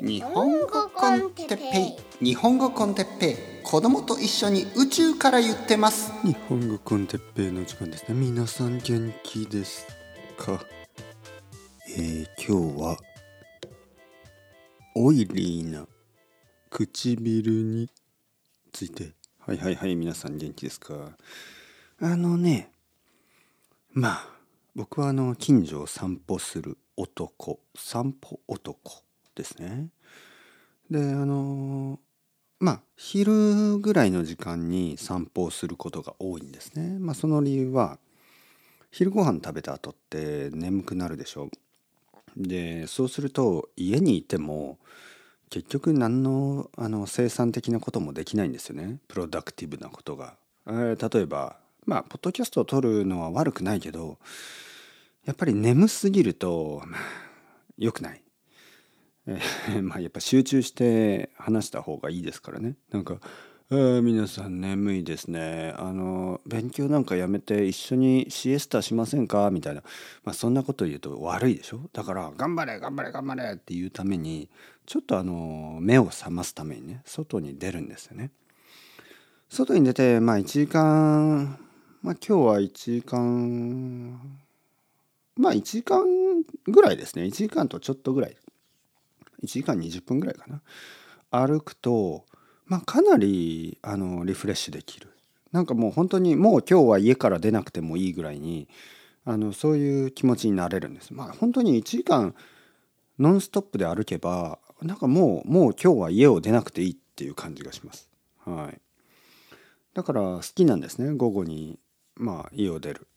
日本語コンテッペイ。日本語コンテッペイ。子供と一緒に宇宙から言ってます。日本語コンテッペイの時間ですね。皆さん元気ですか？えー、今日はオイリーな唇について。はいはいはい皆さん元気ですか？あのねまあ僕はあの近所を散歩する男。散歩男ですね。であのまあ昼ぐらいの時間に散歩をすることが多いんですね。まあ、その理由は昼ご飯食べた後って眠くなるでしょ。でそうすると家にいても結局何のあの生産的なこともできないんですよねプロダクティブなことが。えー、例えばまあポッドキャストを撮るのは悪くないけどやっぱり眠すぎると、まあ、良くない。えー、まあやっぱ集中して話した方がいいですからね。なんか「あ皆さん眠いですねあの勉強なんかやめて一緒にシエスタしませんか?」みたいな、まあ、そんなこと言うと悪いでしょ？だから「頑張れ頑張れ頑張れ!」っていうためにちょっとあの目を覚ますためにね外に出るんですよね。外に出てまあ1時間まあ今日は1時間まあ1時間ぐらいですね1時間とちょっとぐらい1時間20分ぐらいかな。歩くと、まあ、かなりあのリフレッシュできる。なんかもう本当にもう今日は家から出なくてもいいぐらいにあのそういう気持ちになれるんです。まあ本当に1時間ノンストップで歩けばなんかもうもう今日は家を出なくていいっていう感じがします。はい。だから好きなんですね。午後にまあ家を出る。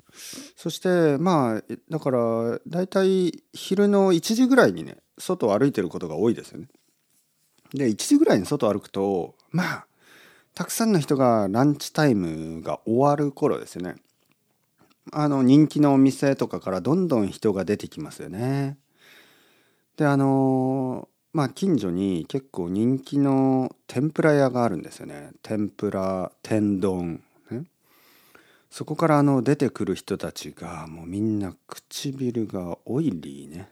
そしてまあだから大体昼の1時ぐらいにね外を歩いてることが多いですよね。で1時ぐらいに外を歩くとまあたくさんの人がランチタイムが終わる頃ですよね。あの人気のお店とかからどんどん人が出てきますよね。であのまあ近所に結構人気の天ぷら屋があるんですよね。天ぷら天丼そこからあの出てくる人たちがもうみんな唇がオイリーね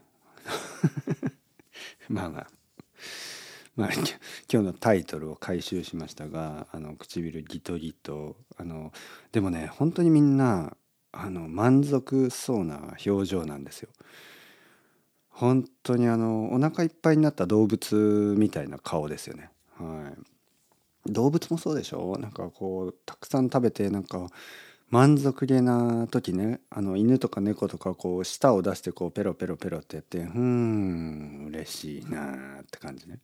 まあまあ まあ今日のタイトルを回収しましたがあの唇ギトギトあのでもね本当にみんなあの満足そうな表情なんですよ。本当にあのお腹いっぱいになった動物みたいな顔ですよね。はい、動物もそうでしょ？なんかこうたくさん食べてなんか満足げな時ねあの犬とか猫とかこう舌を出してこうペロペロペロってやって「ふん嬉しいな」って感じね。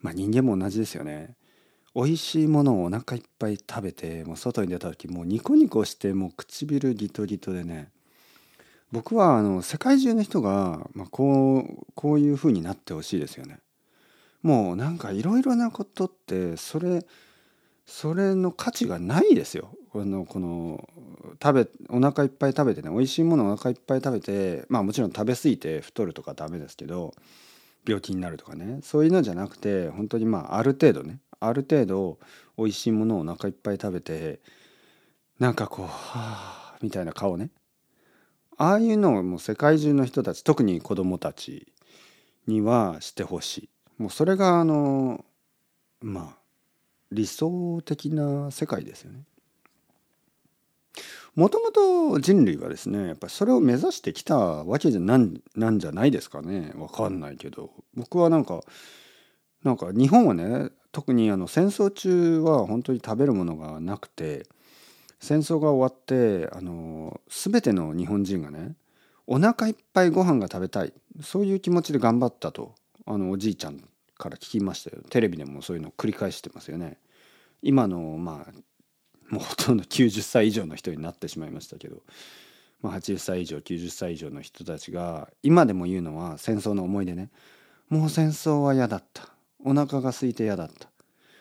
まあ人間も同じですよね。美味しいものをお腹いっぱい食べてもう外に出た時もうニコニコしてもう唇ギトギトでね僕はあの世界中の人が、まあ、こうこういう風になってほしいですよね。もうなんかいろいろなことってそれそれの価値がないですよ。このこの食べお腹いっぱい食べてね美味しいものをお腹いっぱい食べてまあもちろん食べ過ぎて太るとかダメですけど病気になるとかね。そういうのじゃなくて本当にまあある程度ねある程度美味しいものをお腹いっぱい食べてなんかこうはあみたいな顔ね。ああいうのをもう世界中の人たち特に子供たちにはしてほしい。もうそれがあのまあ理想的な世界ですよね。もともと人類はですねやっぱりそれを目指してきたわけじゃなんなんじゃないですかね。わかんないけど。僕はなんかなんか日本はね特にあの戦争中は本当に食べるものがなくて戦争が終わってあの全ての日本人がねお腹いっぱいご飯が食べたい。そういう気持ちで頑張ったとあのおじいちゃんから聞きましたよ。テレビでもそういうのを繰り返してますよね。今のまあもうほとんど90歳以上の人になってしまいましたけど、まあ、80歳以上90歳以上の人たちが今でも言うのは戦争の思い出ね。もう戦争は嫌だった。お腹が空いて嫌だった。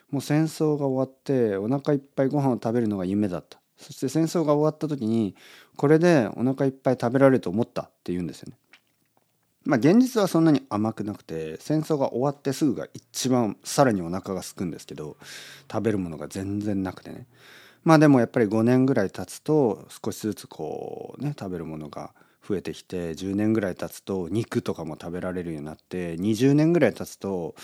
もう戦争が終わってお腹いっぱいご飯を食べるのが夢だった。そして戦争が終わった時にこれでお腹いっぱい食べられると思ったって言うんですよね。まあ現実はそんなに甘くなくて戦争が終わってすぐが一番さらにお腹が空くんですけど食べるものが全然なくてね。まあでもやっぱり5年ぐらい経つと少しずつこうね食べるものが増えてきて10年ぐらい経つと肉とかも食べられるようになって20年ぐらい経つと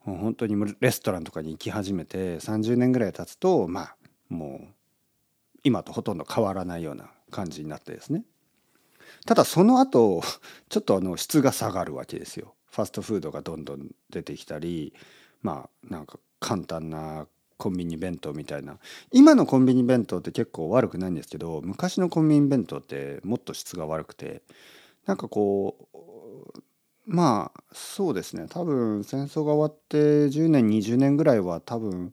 本当にレストランとかに行き始めて30年ぐらい経つとまあもう今とほとんど変わらないような感じになってですね。ただその後 ちょっとあの質が下がるわけですよ。ファストフードがどんどん出てきたりまあなんか簡単なコンビニ弁当みたいな。今のコンビニ弁当って結構悪くないんですけど昔のコンビニ弁当ってもっと質が悪くてなんかこうまあそうですね。多分戦争が終わって10年20年ぐらいは多分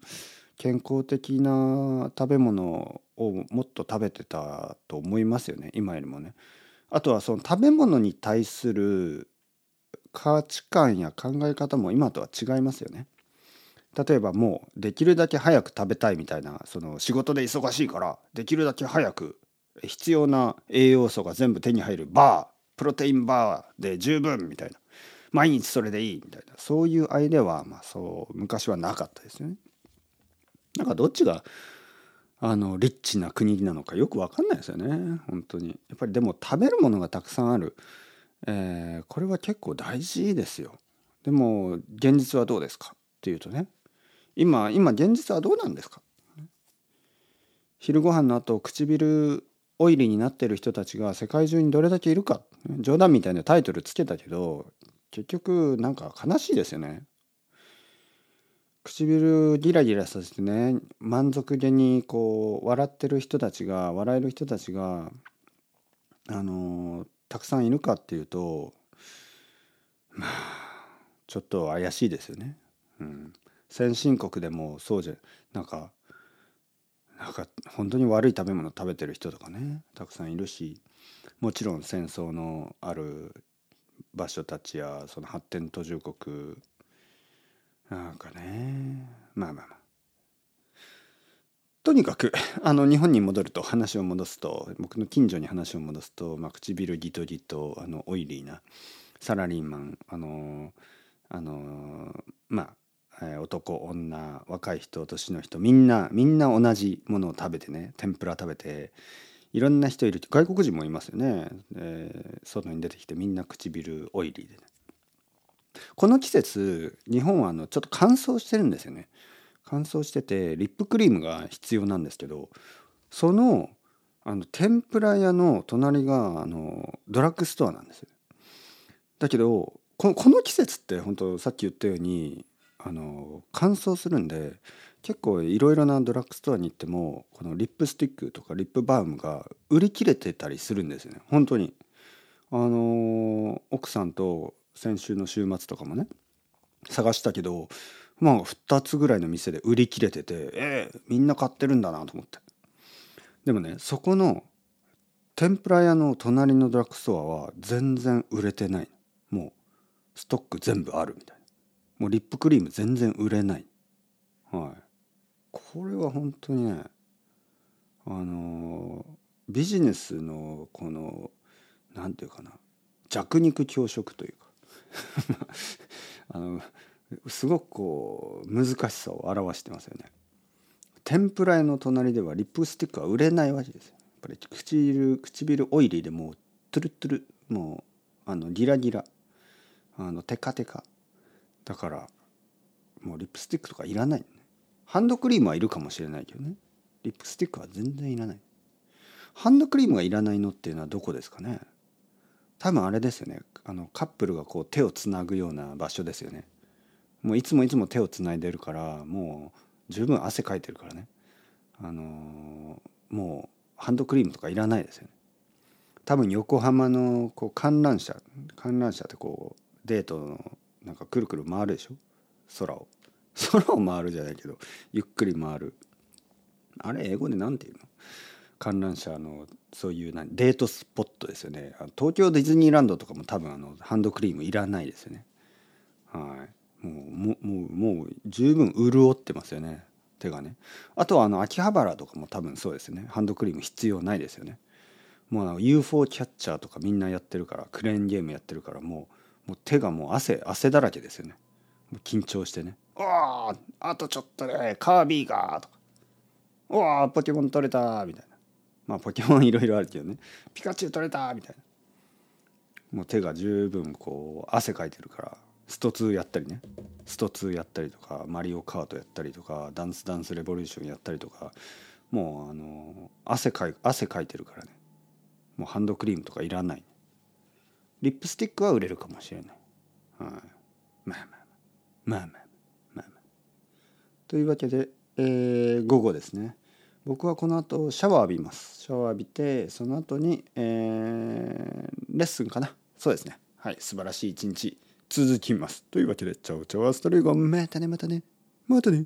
健康的な食べ物をもっと食べてたと思いますよね。今よりもね。あとはその食べ物に対する価値観や考え方も今とは違いますよね。例えばもうできるだけ早く食べたいみたいなその仕事で忙しいからできるだけ早く必要な栄養素が全部手に入るバープロテインバーで十分みたいな毎日それでいいみたいなそういうアイデアはまあそう昔はなかったですよね。なんかどっちがあのリッチな国なのかよく分かんないですよね本当に。やっぱりでも食べるものがたくさんある、えー、これは結構大事ですよ。でも現実はどうですか？っていうとね今今現実はどうなんですか？昼ご飯の後唇オイリーになってる人たちが世界中にどれだけいるか冗談みたいなタイトルつけたけど結局なんか悲しいですよね。唇ギラギラさせてね満足げにこう笑ってる人たちが笑える人たちがあのたくさんいるかっていうとまあちょっと怪しいですよね。うん、先進国でもそうじゃなんかなんか本当に悪い食べ物食べてる人とかねたくさんいるしもちろん戦争のある場所たちやその発展途上国なんかね。まあまあまあ。とにかく あの日本に戻ると話を戻すと僕の近所に話を戻すと、まあ、唇ギトギトあのオイリーなサラリーマンあのあのまあ男女若い人年の人みんなみんな同じものを食べてね天ぷら食べていろんな人いる。外国人もいますよね、えー、外に出てきてみんな唇オイリーでね。この季節日本はあのちょっと乾燥してるんですよね。乾燥しててリップクリームが必要なんですけどそのあの天ぷら屋の隣があのドラッグストアなんです。だけどこの季節って本当さっき言ったようにあの乾燥するんで結構いろいろなドラッグストアに行ってもこのリップスティックとかリップバームが売り切れてたりするんですよね。本当に。あの奥さんと先週の週末とかもね探したけどまあ2つぐらいの店で売り切れててえー、みんな買ってるんだなと思って。でもねそこの天ぷら屋の隣のドラッグストアは全然売れてない。もうストック全部あるみたいな。もうリップクリーム全然売れない。はい。これは本当にねあのビジネスのこの何て言うかな弱肉強食というか。あのすごくこう難しさを表してますよね。天ぷら屋の隣ではリップスティックは売れないわけですよ。やっぱり唇唇オイリーでもうトゥルトゥルもうあのギラギラあのテカテカ。だからもうリップスティックとかいらない、ね、ハンドクリームはいるかもしれないけどね。リップスティックは全然いらない。ハンドクリームがいらないのっていうのはどこですかね。多分あれですよね。あのカップルがこう手をつなぐような場所ですよね。もういつもいつも手をつないでるからもう十分汗かいてるからね。あのー、もうハンドクリームとかいらないですよね。多分横浜のこう観覧車観覧車ってこうデートのなんかくるくる回るでしょ？空を。空を回るじゃないけどゆっくり回る。あれ英語で何て言うの？観覧車のそういうなデートスポットですよね。東京ディズニーランドとかも多分あのハンドクリームいらないですよね。はい。もうもうもう十分潤ってますよね。手がね。あとはあの秋葉原とかも多分そうですね。ハンドクリーム必要ないですよね。もう UFO キャッチャーとかみんなやってるからクレーンゲームやってるからもうもう手がもう汗汗だらけですよね。緊張してね「おおあとちょっとでカービィが」とか「おおポケモン取れた」みたいな。まあポケモン いろいろあるけどね「ピカチュウ取れた」みたいな。もう手が十分こう汗かいてるからスト2やったりね。スト2やったりとかマリオカートやったりとかダンスダンスレボリューションやったりとかもうあの汗かい汗かいてるからね。もうハンドクリームとかいらない。リップスティックは売れるかもしれない、はい、まあまあ。まあまあまあまあまあ。というわけで、えー午後ですね。僕はこの後シャワー浴びます。シャワー浴びてその後に、えーレッスンかな。そうですね。はい。素晴らしい一日続きます。というわけでチャオチャオアストレイゴンまたね。またね。またね。